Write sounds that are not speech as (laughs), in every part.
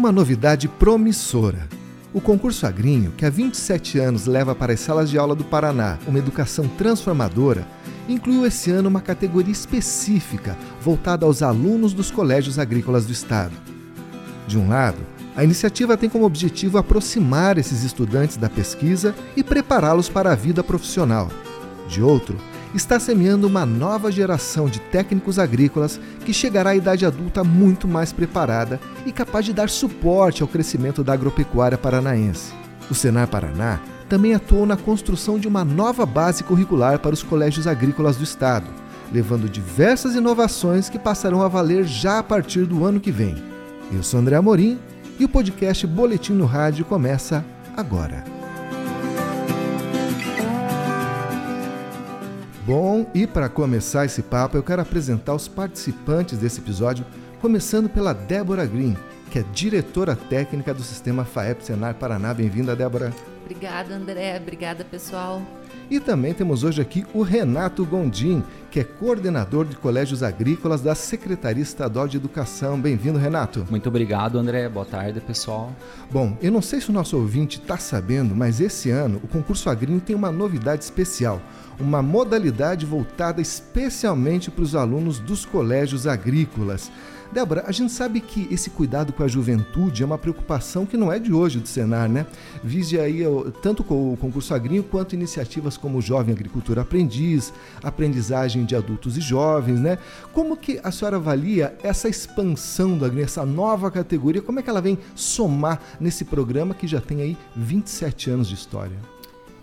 Uma novidade promissora. O concurso Agrinho, que há 27 anos leva para as salas de aula do Paraná uma educação transformadora, incluiu esse ano uma categoria específica voltada aos alunos dos colégios agrícolas do estado. De um lado, a iniciativa tem como objetivo aproximar esses estudantes da pesquisa e prepará-los para a vida profissional. De outro, está semeando uma nova geração de técnicos agrícolas que chegará à idade adulta muito mais preparada e capaz de dar suporte ao crescimento da agropecuária paranaense. O Senar Paraná também atuou na construção de uma nova base curricular para os colégios agrícolas do estado, levando diversas inovações que passarão a valer já a partir do ano que vem. Eu sou André Amorim e o podcast Boletim no Rádio começa agora. Bom, e para começar esse papo, eu quero apresentar os participantes desse episódio, começando pela Débora Green, que é diretora técnica do sistema FAEP Senar Paraná. Bem-vinda, Débora. Obrigada, André. Obrigada, pessoal. E também temos hoje aqui o Renato Gondim, que é coordenador de colégios agrícolas da Secretaria Estadual de Educação. Bem-vindo, Renato. Muito obrigado, André. Boa tarde, pessoal. Bom, eu não sei se o nosso ouvinte está sabendo, mas esse ano o concurso Agrinho tem uma novidade especial uma modalidade voltada especialmente para os alunos dos colégios agrícolas. Débora, a gente sabe que esse cuidado com a juventude é uma preocupação que não é de hoje do Senar, né? Vise aí tanto com o concurso agrinho quanto iniciativas como o Jovem Agricultura Aprendiz, aprendizagem de adultos e jovens, né? Como que a senhora avalia essa expansão do agrinho, essa nova categoria, como é que ela vem somar nesse programa que já tem aí 27 anos de história?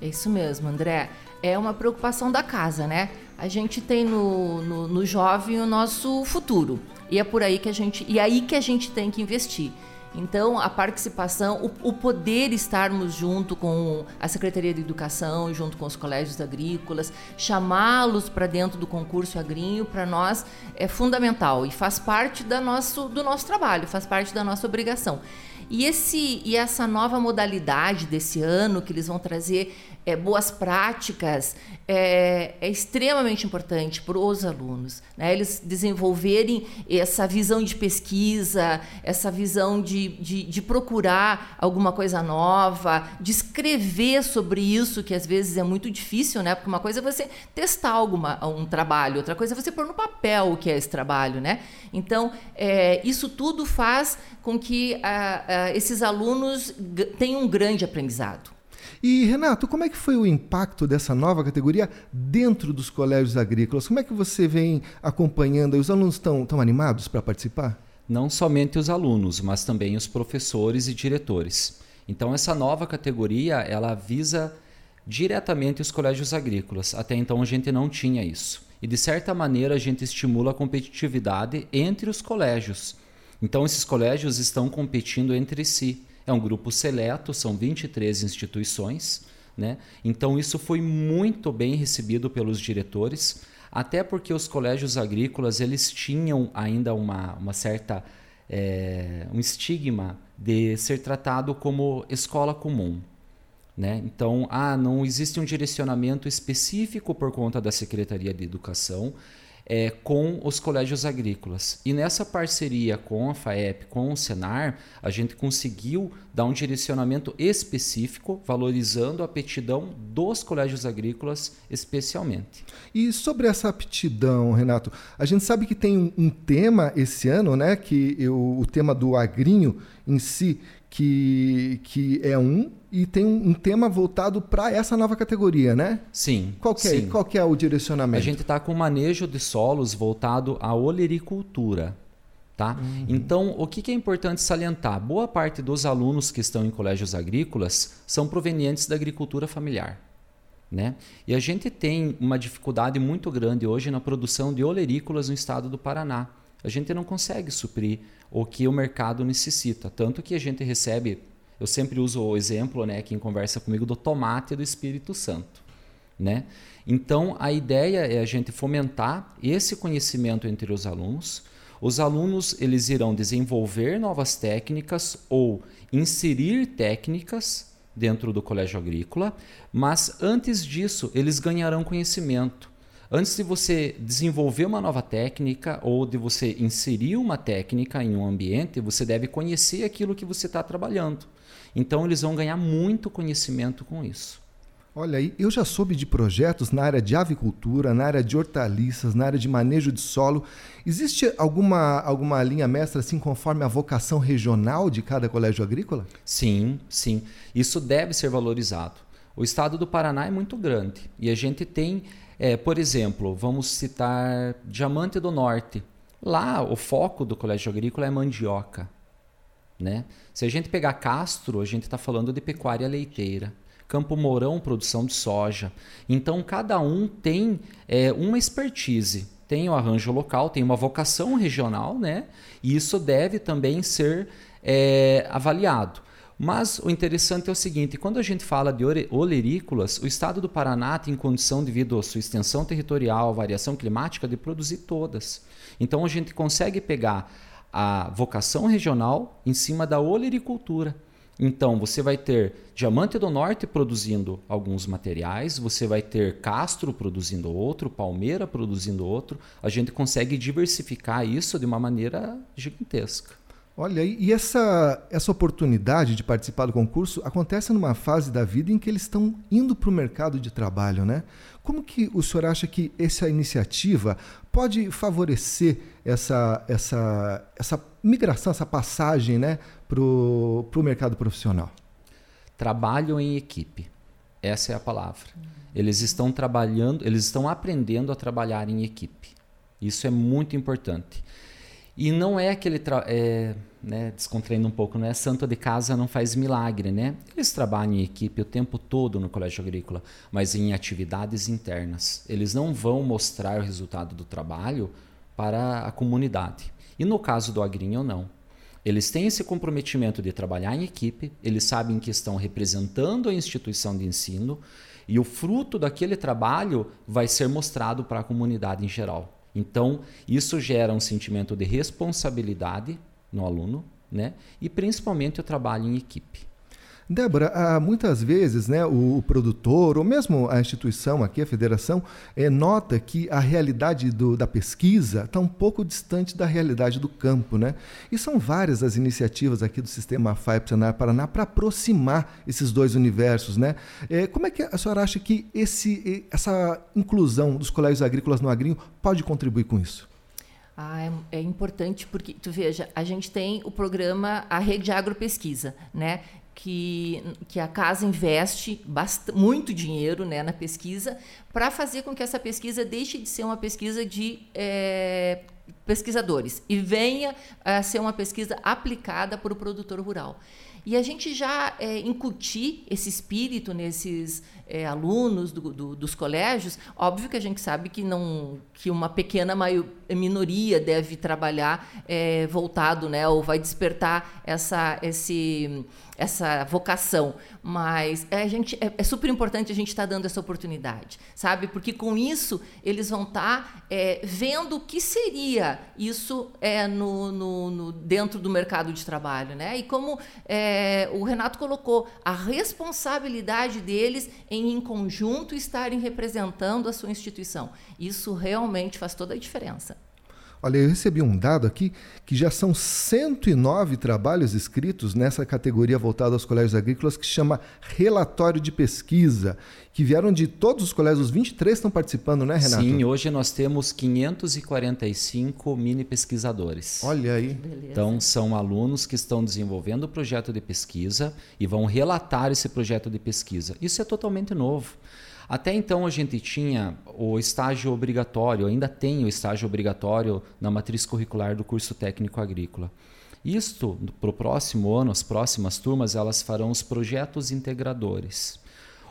É isso mesmo, André é uma preocupação da casa, né? A gente tem no, no, no jovem o nosso futuro. E é por aí que a gente. E é aí que a gente tem que investir. Então, a participação, o, o, poder estarmos junto com a Secretaria de Educação, junto com os colégios agrícolas, chamá-los para dentro do concurso agrinho, para nós é fundamental e faz parte da nosso, do nosso trabalho, faz parte da nossa obrigação. E, esse, e essa nova modalidade desse ano, que eles vão trazer é, boas práticas, é, é extremamente importante para os alunos. Né? Eles desenvolverem essa visão de pesquisa, essa visão de, de, de, procurar alguma coisa nova, de escrever sobre isso, que às vezes é muito difícil, né? porque uma coisa é você testar alguma, um trabalho, outra coisa é você pôr no papel o que é esse trabalho. Né? Então, é, isso tudo faz com que a, a, esses alunos tenham um grande aprendizado. E Renato, como é que foi o impacto dessa nova categoria dentro dos colégios agrícolas? Como é que você vem acompanhando? Os alunos estão tão animados para participar? Não somente os alunos, mas também os professores e diretores. Então essa nova categoria, ela visa diretamente os colégios agrícolas. Até então a gente não tinha isso. E de certa maneira a gente estimula a competitividade entre os colégios então, esses colégios estão competindo entre si. É um grupo seleto, são 23 instituições. Né? Então, isso foi muito bem recebido pelos diretores, até porque os colégios agrícolas eles tinham ainda uma, uma certa é, um estigma de ser tratado como escola comum. Né? Então, ah, não existe um direcionamento específico por conta da Secretaria de Educação é, com os colégios agrícolas. E nessa parceria com a FAEP, com o Senar, a gente conseguiu dar um direcionamento específico, valorizando a aptidão dos colégios agrícolas especialmente. E sobre essa aptidão, Renato, a gente sabe que tem um tema esse ano, né, que eu, o tema do agrinho em si, que, que é um e tem um, um tema voltado para essa nova categoria, né? Sim. Qual que, é, sim. Qual que é o direcionamento? A gente está com manejo de solos voltado à olericultura. Tá? Uhum. Então, o que, que é importante salientar? Boa parte dos alunos que estão em colégios agrícolas são provenientes da agricultura familiar. Né? E a gente tem uma dificuldade muito grande hoje na produção de olerícolas no estado do Paraná. A gente não consegue suprir o que o mercado necessita. Tanto que a gente recebe, eu sempre uso o exemplo, né, quem conversa comigo, do tomate do Espírito Santo. Né? Então, a ideia é a gente fomentar esse conhecimento entre os alunos. Os alunos eles irão desenvolver novas técnicas ou inserir técnicas dentro do colégio agrícola, mas antes disso eles ganharão conhecimento Antes de você desenvolver uma nova técnica ou de você inserir uma técnica em um ambiente, você deve conhecer aquilo que você está trabalhando. Então, eles vão ganhar muito conhecimento com isso. Olha aí, eu já soube de projetos na área de avicultura, na área de hortaliças, na área de manejo de solo. Existe alguma, alguma linha mestra assim conforme a vocação regional de cada colégio agrícola? Sim, sim. Isso deve ser valorizado. O estado do Paraná é muito grande e a gente tem, é, por exemplo, vamos citar Diamante do Norte. Lá o foco do colégio agrícola é mandioca. Né? Se a gente pegar Castro, a gente está falando de pecuária leiteira. Campo Mourão, produção de soja. Então, cada um tem é, uma expertise, tem o arranjo local, tem uma vocação regional, né? E isso deve também ser é, avaliado. Mas o interessante é o seguinte: quando a gente fala de olerícolas, o estado do Paraná tem condição, devido à sua extensão territorial, variação climática, de produzir todas. Então a gente consegue pegar a vocação regional em cima da olericultura. Então, você vai ter Diamante do Norte produzindo alguns materiais, você vai ter Castro produzindo outro, Palmeira produzindo outro. A gente consegue diversificar isso de uma maneira gigantesca. Olha, e essa, essa oportunidade de participar do concurso acontece numa fase da vida em que eles estão indo para o mercado de trabalho, né? Como que o senhor acha que essa iniciativa pode favorecer essa, essa, essa migração, essa passagem né, para o mercado profissional? Trabalho em equipe. Essa é a palavra. Eles estão trabalhando, eles estão aprendendo a trabalhar em equipe. Isso é muito importante. E não é aquele. É, né, descontraindo um pouco, não é santo de casa não faz milagre, né? Eles trabalham em equipe o tempo todo no colégio agrícola, mas em atividades internas. Eles não vão mostrar o resultado do trabalho para a comunidade. E no caso do agrinho, não. Eles têm esse comprometimento de trabalhar em equipe, eles sabem que estão representando a instituição de ensino e o fruto daquele trabalho vai ser mostrado para a comunidade em geral. Então, isso gera um sentimento de responsabilidade no aluno, né? E principalmente o trabalho em equipe. Débora, muitas vezes né, o, produtor, ou mesmo a instituição aqui, a federação, é, nota que a realidade do, da pesquisa está um pouco distante da realidade do campo. Né? E são várias as iniciativas aqui do sistema Senar Paraná para aproximar esses dois universos. Né? É, como é que a senhora acha que esse, essa inclusão dos colégios agrícolas no agrinho pode contribuir com isso? Ah, é, é, importante porque, tu veja, a gente tem o programa, a rede de agropesquisa, né? Que, que a casa investe muito dinheiro né, na pesquisa para fazer com que essa pesquisa deixe de ser uma pesquisa de é, pesquisadores e venha a ser uma pesquisa aplicada por o produtor rural. E a gente já é, incutir esse espírito nesses é, alunos do, do, dos colégios, óbvio que a gente sabe que não que uma pequena minoria deve trabalhar é, voltado, né, ou vai despertar essa, esse, essa vocação. Mas é, a gente, é, é super importante a gente estar tá dando essa oportunidade, sabe? Porque com isso eles vão estar tá, vendo o que seria isso é, no, no, no, dentro do mercado de trabalho. Né? E como é, o Renato colocou, a responsabilidade deles em, em conjunto, estarem representando a sua instituição. Isso realmente faz toda a diferença. Olha, eu recebi um dado aqui que já são 109 trabalhos escritos nessa categoria voltada aos colégios agrícolas que chama relatório de pesquisa, que vieram de todos os colégios, os 23 estão participando, né, Renato? Sim, hoje nós temos 545 mini pesquisadores. Olha aí. Então são alunos que estão desenvolvendo o projeto de pesquisa e vão relatar esse projeto de pesquisa. Isso é totalmente novo. Até então a gente tinha o estágio obrigatório, ainda tem o estágio obrigatório na matriz curricular do curso técnico agrícola. Isto, para o próximo ano, as próximas turmas, elas farão os projetos integradores.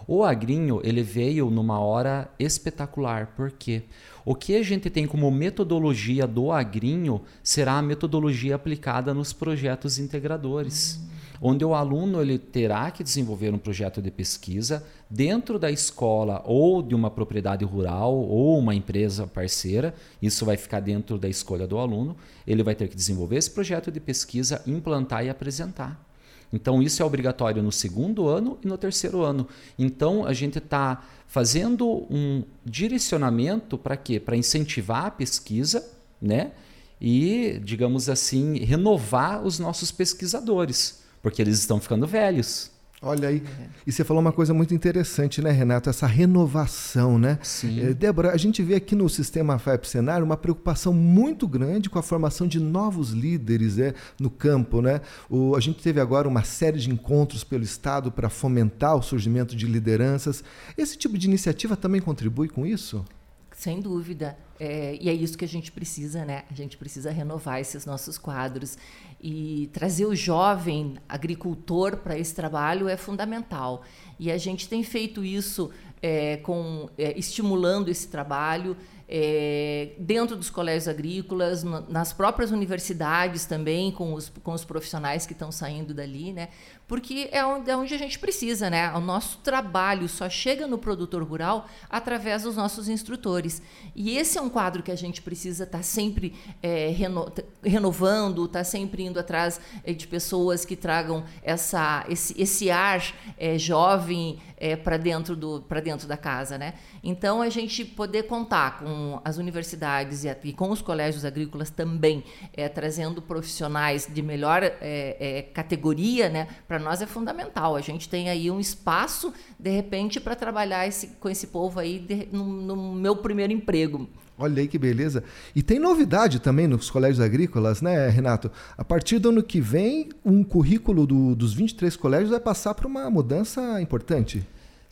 O agrinho ele veio numa hora espetacular, porque o que a gente tem como metodologia do agrinho será a metodologia aplicada nos projetos integradores. Hum onde o aluno ele terá que desenvolver um projeto de pesquisa dentro da escola ou de uma propriedade rural ou uma empresa parceira. Isso vai ficar dentro da escolha do aluno. Ele vai ter que desenvolver esse projeto de pesquisa, implantar e apresentar. Então, isso é obrigatório no segundo ano e no terceiro ano. Então, a gente está fazendo um direcionamento para quê? Para incentivar a pesquisa, né? E, digamos assim, renovar os nossos pesquisadores, porque eles estão ficando velhos. Olha aí, e você falou uma coisa muito interessante, né, Renato? Essa renovação, né? Sim. É, Débora, a gente vê aqui no sistema FAP Senar uma preocupação muito grande com a formação de novos líderes né, no campo, né? O, a gente teve agora uma série de encontros pelo Estado para fomentar o surgimento de lideranças. Esse tipo de iniciativa também contribui com isso? Sem dúvida. É, e é isso que a gente precisa, né? A gente precisa renovar esses nossos quadros. E trazer o jovem agricultor para esse trabalho é fundamental. E a gente tem feito isso é, com, é, estimulando esse trabalho é, dentro dos colégios agrícolas, no, nas próprias universidades também, com os, com os profissionais que estão saindo dali, né? Porque é onde, é onde a gente precisa, né? O nosso trabalho só chega no produtor rural através dos nossos instrutores. E esse é um quadro que a gente precisa estar tá sempre é, reno, renovando, estar tá sempre indo atrás é, de pessoas que tragam essa, esse, esse ar é, jovem é, para dentro, do, dentro da casa, né? Então, a gente poder contar com as universidades e, e com os colégios agrícolas também, é, trazendo profissionais de melhor é, é, categoria, né, para nós é fundamental. A gente tem aí um espaço, de repente, para trabalhar esse, com esse povo aí de, no, no meu primeiro emprego. Olha aí que beleza. E tem novidade também nos colégios agrícolas, né, Renato? A partir do ano que vem, um currículo do, dos 23 colégios vai passar por uma mudança importante.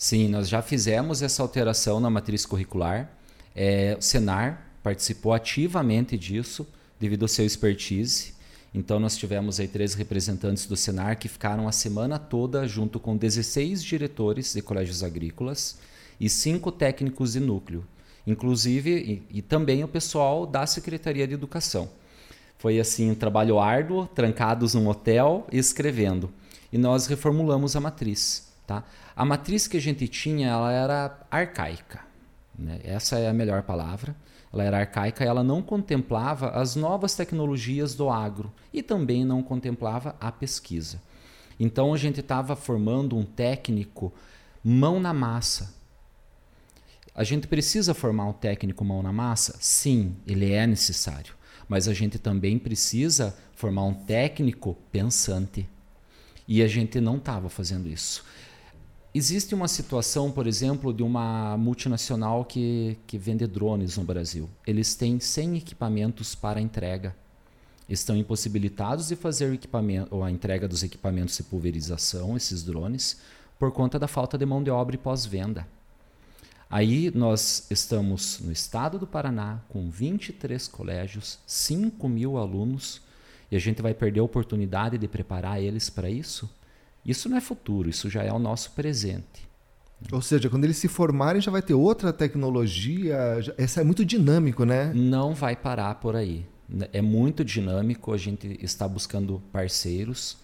Sim, nós já fizemos essa alteração na matriz curricular. É, o Senar participou ativamente disso, devido ao seu expertise. Então, nós tivemos aí três representantes do Senar que ficaram a semana toda junto com 16 diretores de colégios agrícolas e cinco técnicos de núcleo, inclusive e, e também o pessoal da Secretaria de Educação. Foi assim um trabalho árduo, trancados num hotel escrevendo. E nós reformulamos a matriz. Tá? A matriz que a gente tinha ela era arcaica. Né? Essa é a melhor palavra. Ela era arcaica ela não contemplava as novas tecnologias do agro e também não contemplava a pesquisa. Então a gente estava formando um técnico mão na massa. A gente precisa formar um técnico mão na massa? Sim, ele é necessário. Mas a gente também precisa formar um técnico pensante. E a gente não estava fazendo isso. Existe uma situação, por exemplo, de uma multinacional que, que vende drones no Brasil. Eles têm 100 equipamentos para entrega. Estão impossibilitados de fazer o equipamento, ou a entrega dos equipamentos de pulverização, esses drones, por conta da falta de mão de obra e pós-venda. Aí nós estamos no estado do Paraná com 23 colégios, 5 mil alunos, e a gente vai perder a oportunidade de preparar eles para isso? Isso não é futuro, isso já é o nosso presente. Ou seja, quando eles se formarem já vai ter outra tecnologia. Essa é muito dinâmico, né? Não vai parar por aí. É muito dinâmico. A gente está buscando parceiros.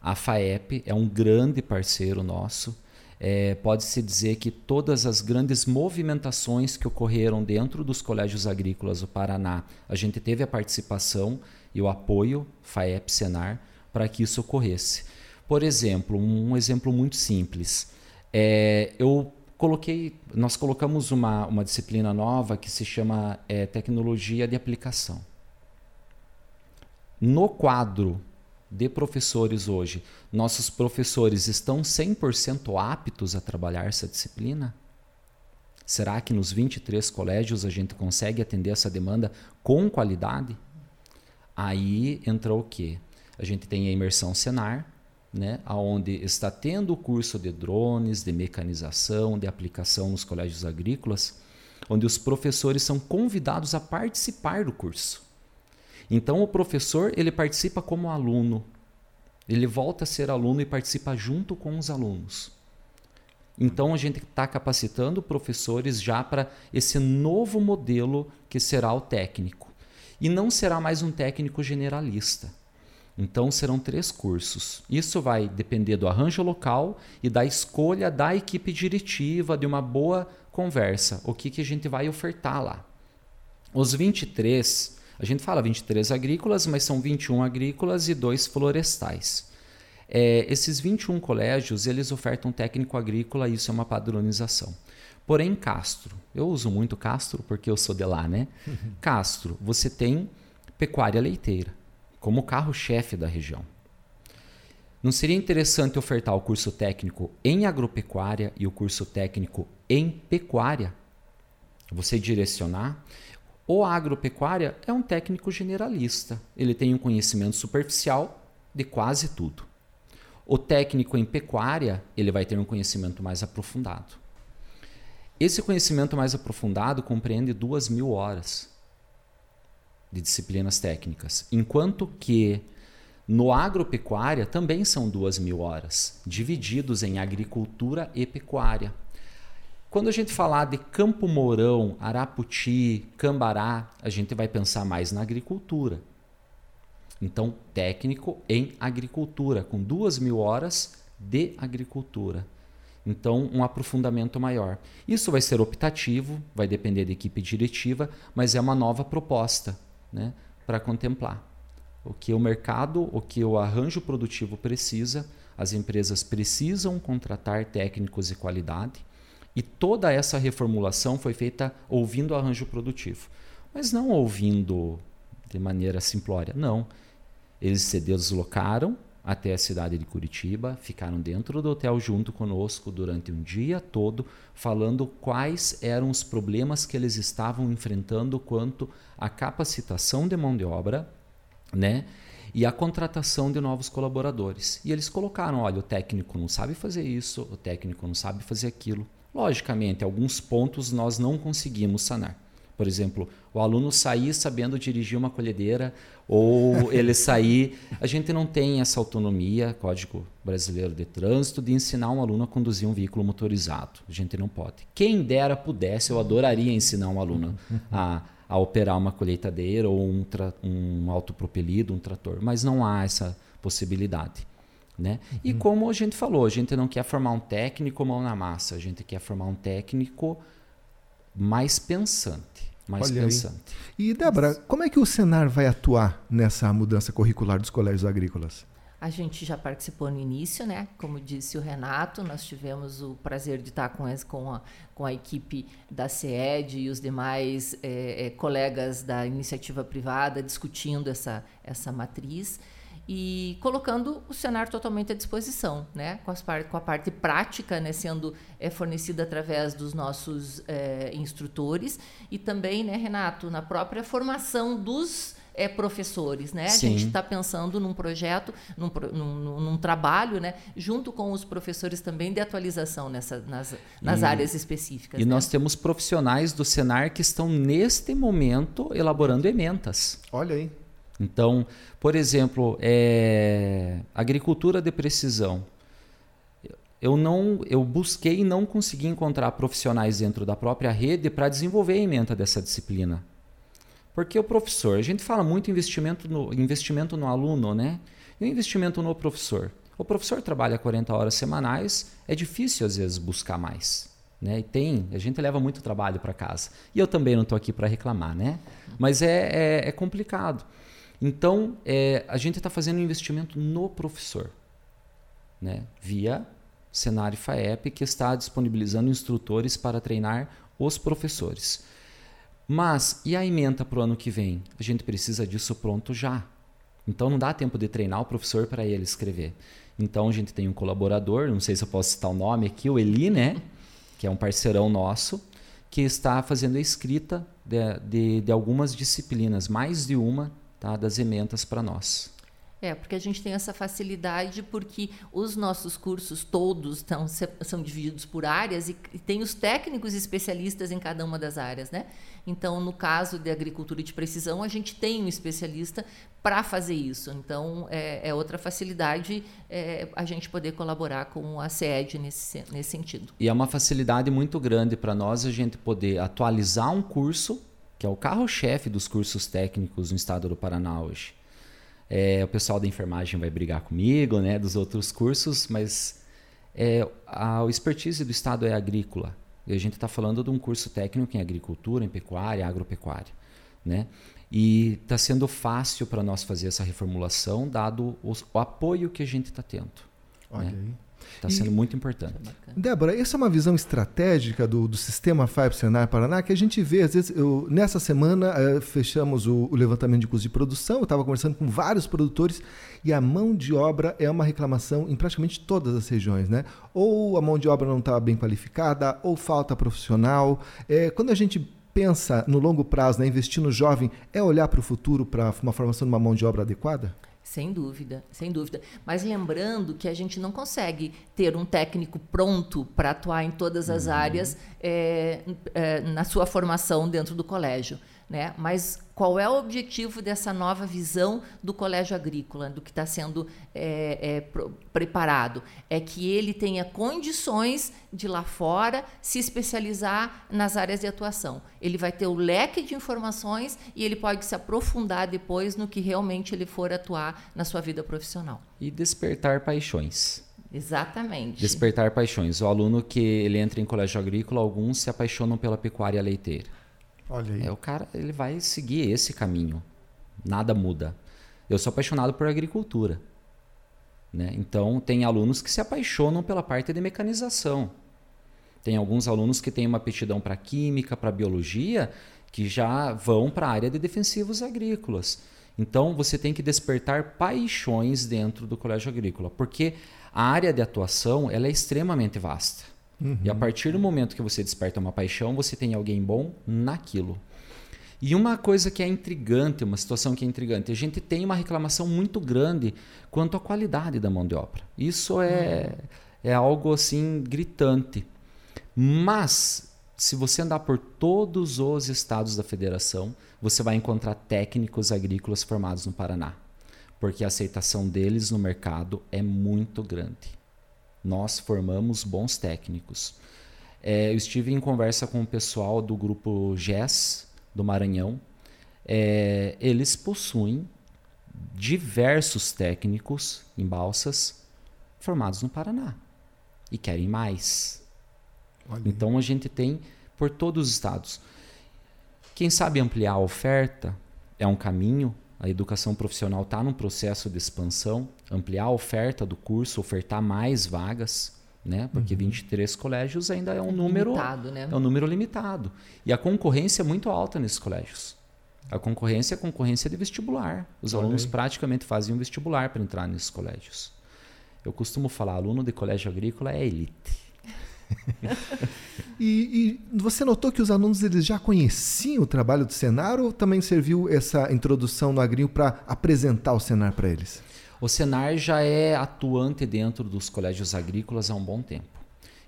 A FAEP é um grande parceiro nosso. É, Pode-se dizer que todas as grandes movimentações que ocorreram dentro dos colégios agrícolas do Paraná, a gente teve a participação e o apoio FAEP-Senar para que isso ocorresse. Por exemplo, um exemplo muito simples. É, eu coloquei, nós colocamos uma, uma disciplina nova que se chama é, tecnologia de aplicação. No quadro de professores hoje, nossos professores estão 100% aptos a trabalhar essa disciplina? Será que nos 23 colégios a gente consegue atender essa demanda com qualidade? Aí entra o quê? A gente tem a imersão Senar, né, onde está tendo o curso de drones, de mecanização, de aplicação nos colégios agrícolas, onde os professores são convidados a participar do curso. Então o professor ele participa como aluno, ele volta a ser aluno e participa junto com os alunos. Então a gente está capacitando professores já para esse novo modelo que será o técnico. E não será mais um técnico generalista então serão três cursos. Isso vai depender do arranjo local e da escolha da equipe diretiva, de uma boa conversa. O que, que a gente vai ofertar lá? Os 23, a gente fala 23 agrícolas, mas são 21 agrícolas e dois florestais. É, esses 21 colégios, eles ofertam técnico agrícola, isso é uma padronização. Porém, Castro, eu uso muito Castro porque eu sou de lá, né? (laughs) Castro, você tem pecuária leiteira como carro-chefe da região. Não seria interessante ofertar o curso técnico em agropecuária e o curso técnico em pecuária? Você direcionar? O agropecuária é um técnico generalista. Ele tem um conhecimento superficial de quase tudo. O técnico em pecuária, ele vai ter um conhecimento mais aprofundado. Esse conhecimento mais aprofundado compreende duas mil horas de disciplinas técnicas, enquanto que no agropecuária também são duas mil horas, divididos em agricultura e pecuária. Quando a gente falar de Campo Mourão, Araputi, Cambará, a gente vai pensar mais na agricultura. Então, técnico em agricultura, com duas mil horas de agricultura. Então, um aprofundamento maior. Isso vai ser optativo, vai depender da equipe diretiva, mas é uma nova proposta né, para contemplar. O que o mercado, o que o arranjo produtivo precisa, as empresas precisam contratar técnicos de qualidade e toda essa reformulação foi feita ouvindo o arranjo produtivo. Mas não ouvindo de maneira simplória, não. Eles se deslocaram até a cidade de Curitiba, ficaram dentro do hotel junto conosco durante um dia todo, falando quais eram os problemas que eles estavam enfrentando quanto à capacitação de mão de obra, né? E a contratação de novos colaboradores. E eles colocaram: olha, o técnico não sabe fazer isso, o técnico não sabe fazer aquilo. Logicamente, alguns pontos nós não conseguimos sanar. Por exemplo, o aluno sair sabendo dirigir uma colhedeira ou ele sair. A gente não tem essa autonomia, Código Brasileiro de Trânsito, de ensinar um aluno a conduzir um veículo motorizado. A gente não pode. Quem dera pudesse, eu adoraria ensinar um aluno a, a operar uma colheitadeira ou um, um autopropelido, um trator, mas não há essa possibilidade. Né? Uhum. E como a gente falou, a gente não quer formar um técnico mão na massa, a gente quer formar um técnico mais pensante. Mais Olha pensante. Aí. E, Débora, como é que o Senar vai atuar nessa mudança curricular dos colégios agrícolas? A gente já participou no início, né? Como disse o Renato, nós tivemos o prazer de estar com, com, a, com a equipe da CED e os demais é, é, colegas da iniciativa privada discutindo essa, essa matriz e colocando o cenário totalmente à disposição, né? com, as par com a parte prática né? sendo é, fornecida através dos nossos é, instrutores e também, né, Renato, na própria formação dos é, professores, né? Sim. A gente está pensando num projeto, num, num, num, trabalho, né? Junto com os professores também de atualização nessa, nas, nas e, áreas específicas. E né? nós temos profissionais do Senar que estão neste momento elaborando ementas. Olha aí. Então, por exemplo, é, agricultura de precisão. Eu não, eu busquei e não consegui encontrar profissionais dentro da própria rede para desenvolver a ementa dessa disciplina. Porque o professor, a gente fala muito investimento no, investimento no aluno, né? E o investimento no professor. O professor trabalha 40 horas semanais, é difícil às vezes buscar mais. Né? E tem, a gente leva muito trabalho para casa. E eu também não estou aqui para reclamar, né? Mas é, é, é complicado. Então, é, a gente está fazendo um investimento no professor, né? via Cenário FAEP, que está disponibilizando instrutores para treinar os professores. Mas e a ementa para o ano que vem? A gente precisa disso pronto já. Então não dá tempo de treinar o professor para ele escrever. Então a gente tem um colaborador, não sei se eu posso citar o nome aqui, o Eli, né? Que é um parceirão nosso, que está fazendo a escrita de, de, de algumas disciplinas, mais de uma, tá? das ementas para nós. É, porque a gente tem essa facilidade porque os nossos cursos todos tão, são divididos por áreas e, e tem os técnicos especialistas em cada uma das áreas, né? Então, no caso de agricultura de precisão, a gente tem um especialista para fazer isso. Então, é, é outra facilidade é, a gente poder colaborar com a CED nesse, nesse sentido. E é uma facilidade muito grande para nós a gente poder atualizar um curso, que é o carro-chefe dos cursos técnicos no estado do Paraná hoje é, o pessoal da enfermagem vai brigar comigo, né, dos outros cursos, mas é, a, expertise do Estado é agrícola. E a gente está falando de um curso técnico em agricultura, em pecuária, agropecuária. Né? E está sendo fácil para nós fazer essa reformulação, dado o, o apoio que a gente está tendo. Olha né? aí. Está sendo muito importante. Débora, essa é uma visão estratégica do, do sistema FIBE Senar Paraná que a gente vê, às vezes, eu, nessa semana uh, fechamos o, o, levantamento de custos de produção, eu estava conversando com vários produtores e a mão de obra é uma reclamação em praticamente todas as regiões, né? Ou a mão de obra não está bem qualificada, ou falta profissional. É, quando a gente pensa no longo prazo, né, investir no jovem, é olhar para o futuro para uma formação de uma mão de obra adequada? Sem dúvida, sem dúvida. Mas lembrando que a gente não consegue ter um técnico pronto para atuar em todas as uhum. áreas é, é, na sua formação dentro do colégio. Né? Mas qual é o objetivo dessa nova visão do colégio agrícola, do que está sendo é, é, preparado? É que ele tenha condições de lá fora se especializar nas áreas de atuação. Ele vai ter o leque de informações e ele pode se aprofundar depois no que realmente ele for atuar na sua vida profissional. E despertar paixões. Exatamente. Despertar paixões. O aluno que ele entra em colégio agrícola, alguns se apaixonam pela pecuária leiteira Olha aí. É, o cara ele vai seguir esse caminho. Nada muda. Eu sou apaixonado por agricultura. Né? Então, tem alunos que se apaixonam pela parte de mecanização. Tem alguns alunos que têm uma aptidão para química, para biologia, que já vão para a área de defensivos agrícolas. Então, você tem que despertar paixões dentro do colégio agrícola, porque a área de atuação ela é extremamente vasta. Uhum. E a partir do momento que você desperta uma paixão, você tem alguém bom naquilo. E uma coisa que é intrigante, uma situação que é intrigante, a gente tem uma reclamação muito grande quanto à qualidade da mão de obra. Isso é, uhum. é algo assim gritante. Mas, se você andar por todos os estados da federação, você vai encontrar técnicos agrícolas formados no Paraná. Porque a aceitação deles no mercado é muito grande nós formamos bons técnicos. É, eu estive em conversa com o pessoal do grupo GES do Maranhão. É, eles possuem diversos técnicos em balsas formados no Paraná e querem mais. Olha. Então a gente tem por todos os estados. Quem sabe ampliar a oferta é um caminho, a educação profissional está num processo de expansão, ampliar a oferta do curso, ofertar mais vagas, né? Porque uhum. 23 colégios ainda é um número limitado, né? é um número limitado. E a concorrência é muito alta nesses colégios. A concorrência é concorrência de vestibular. Os Olha alunos aí. praticamente fazem um vestibular para entrar nesses colégios. Eu costumo falar, aluno de colégio agrícola é elite. (laughs) e, e, você notou que os alunos eles já conheciam o trabalho do Senar ou também serviu essa introdução no Agrinho para apresentar o Senar para eles? O Senar já é atuante dentro dos colégios agrícolas há um bom tempo.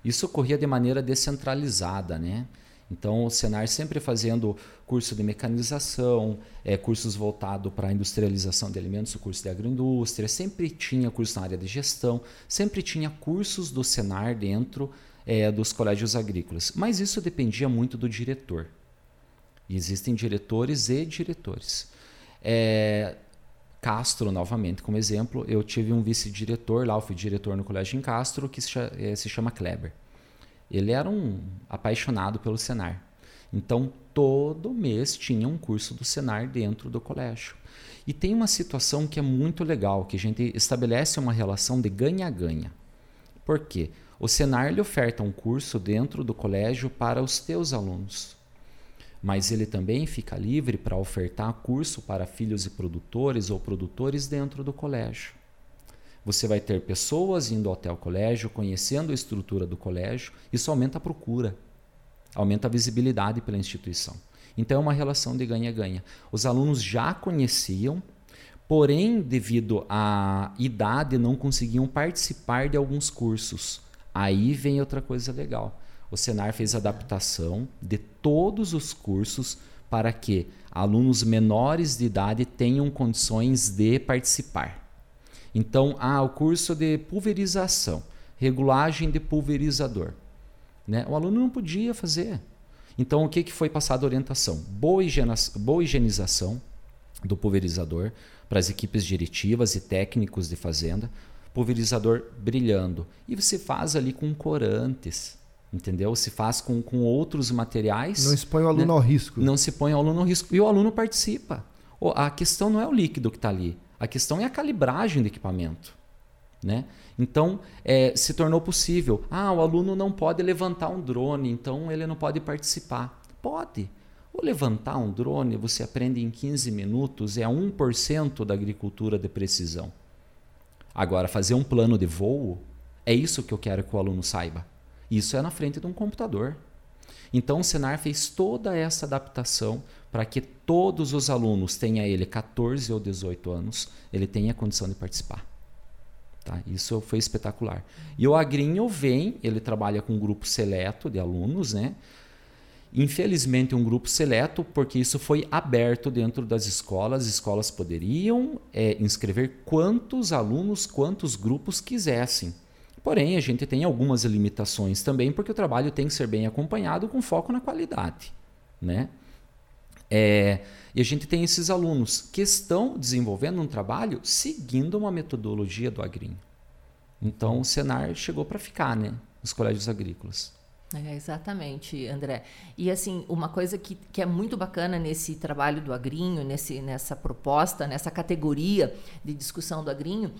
Isso ocorria de maneira descentralizada, né? Então, o Senar sempre fazendo curso de mecanização, é, cursos voltados para a industrialização de alimentos, o curso de agroindústria, sempre tinha curso na área de gestão, sempre tinha cursos do Senar dentro é, dos colégios agrícolas. Mas isso dependia muito do diretor. E existem diretores e diretores. É, Castro, novamente, como exemplo, eu tive um vice-diretor lá, eu fui diretor no colégio em Castro, que se é, chama Kleber. Ele era um apaixonado pelo Senar. Então, todo mês tinha um curso do Senar dentro do colégio. E tem uma situação que é muito legal, que a gente estabelece uma relação de ganha-ganha. Por quê? O Senar lhe oferta um curso dentro do colégio para os teus alunos. Mas ele também fica livre para ofertar curso para filhos e produtores ou produtores dentro do colégio. Você vai ter pessoas indo até o colégio, conhecendo a estrutura do colégio, isso aumenta a procura, aumenta a visibilidade pela instituição. Então é uma relação de ganha-ganha. Os alunos já conheciam, porém, devido à idade, não conseguiam participar de alguns cursos Aí vem outra coisa legal. O Senar fez adaptação de todos os cursos para que alunos menores de idade tenham condições de participar. Então, há o curso de pulverização, regulagem de pulverizador. Né? O aluno não podia fazer. Então, o que, que foi passada a orientação? Boa, boa higienização do pulverizador para as equipes diretivas e técnicos de fazenda, pulverizador brilhando. E você faz ali com corantes, entendeu? Se faz com, com outros materiais. Não expõe o aluno né? ao risco. Não se põe o aluno ao risco. E o aluno participa. A questão não é o líquido que está ali, a questão é a calibragem do equipamento. Né? Então, é, se tornou possível. Ah, o aluno não pode levantar um drone, então ele não pode participar. Pode. O levantar um drone, você aprende em 15 minutos, é 1% da agricultura de precisão. Agora, fazer um plano de voo, é isso que eu quero que o aluno saiba. Isso é na frente de um computador. Então, o Senar fez toda essa adaptação para que todos os alunos, tenha ele 14 ou 18 anos, ele tenha condição de participar. Tá? Isso foi espetacular. E o Agrinho vem, ele trabalha com um grupo seleto de alunos, né? Infelizmente, um grupo seleto, porque isso foi aberto dentro das escolas. As escolas poderiam é, inscrever quantos alunos, quantos grupos quisessem. Porém, a gente tem algumas limitações também, porque o trabalho tem que ser bem acompanhado com foco na qualidade. Né? É, e a gente tem esses alunos que estão desenvolvendo um trabalho seguindo uma metodologia do agrinho. Então o Senar chegou para ficar, né? Nos colégios agrícolas. É, exatamente, André. E assim, uma coisa que, que é muito bacana nesse trabalho do agrinho, nesse, nessa proposta, nessa categoria de discussão do agrinho,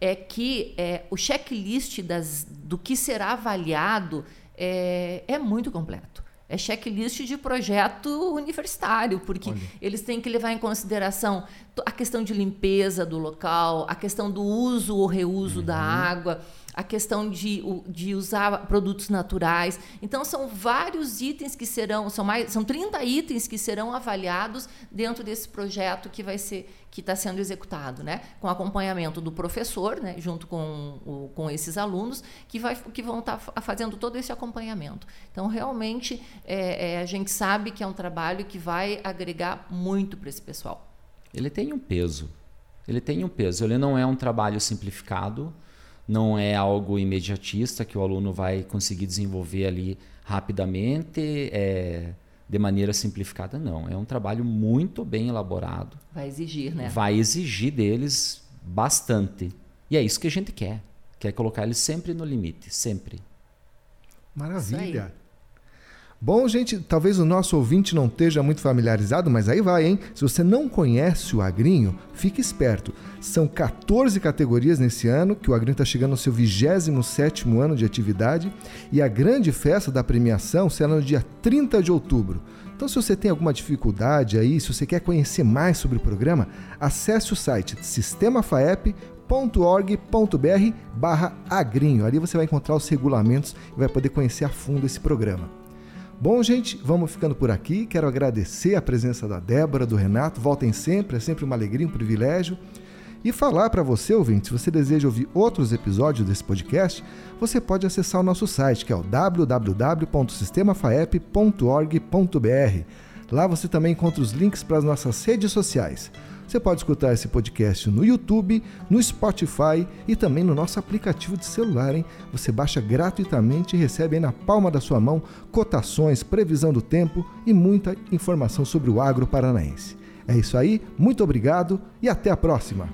é que é, o checklist das, do que será avaliado é, é muito completo é checklist de projeto universitário, porque Olha. eles têm que levar em consideração a questão de limpeza do local, a questão do uso ou reuso uhum. da água a questão de, de usar produtos naturais. Então, são vários itens que serão, são mais, são 30 itens que serão avaliados dentro desse projeto que vai ser que está sendo executado, né? Com acompanhamento do professor, né? junto com, o, com esses alunos, que, vai, que vão estar tá fazendo todo esse acompanhamento. Então, realmente, é, é, a gente sabe que é um trabalho que vai agregar muito para esse pessoal. Ele tem um peso. Ele tem um peso. Ele não é um trabalho simplificado não é algo imediatista que o aluno vai conseguir desenvolver ali rapidamente, é, de maneira simplificada, não. É um trabalho muito bem elaborado. Vai exigir, né? Vai exigir deles bastante. E é isso que a gente quer. Quer colocar eles sempre no limite, sempre. Maravilha. Bom, gente, talvez o nosso ouvinte não esteja muito familiarizado, mas aí vai, hein? Se você não conhece o Agrinho, fique esperto. São 14 categorias nesse ano, que o Agrinho está chegando ao seu 27 ano de atividade, e a grande festa da premiação será no dia 30 de outubro. Então, se você tem alguma dificuldade aí, se você quer conhecer mais sobre o programa, acesse o site sistemafaep.org.br barra agrinho. Ali você vai encontrar os regulamentos e vai poder conhecer a fundo esse programa. Bom, gente, vamos ficando por aqui. Quero agradecer a presença da Débora, do Renato. Voltem sempre, é sempre uma alegria, um privilégio. E falar para você, ouvinte, se você deseja ouvir outros episódios desse podcast, você pode acessar o nosso site, que é o www.sistemafaep.org.br. Lá você também encontra os links para as nossas redes sociais. Você pode escutar esse podcast no YouTube, no Spotify e também no nosso aplicativo de celular, hein? Você baixa gratuitamente e recebe aí na palma da sua mão cotações, previsão do tempo e muita informação sobre o agro paranaense. É isso aí, muito obrigado e até a próxima!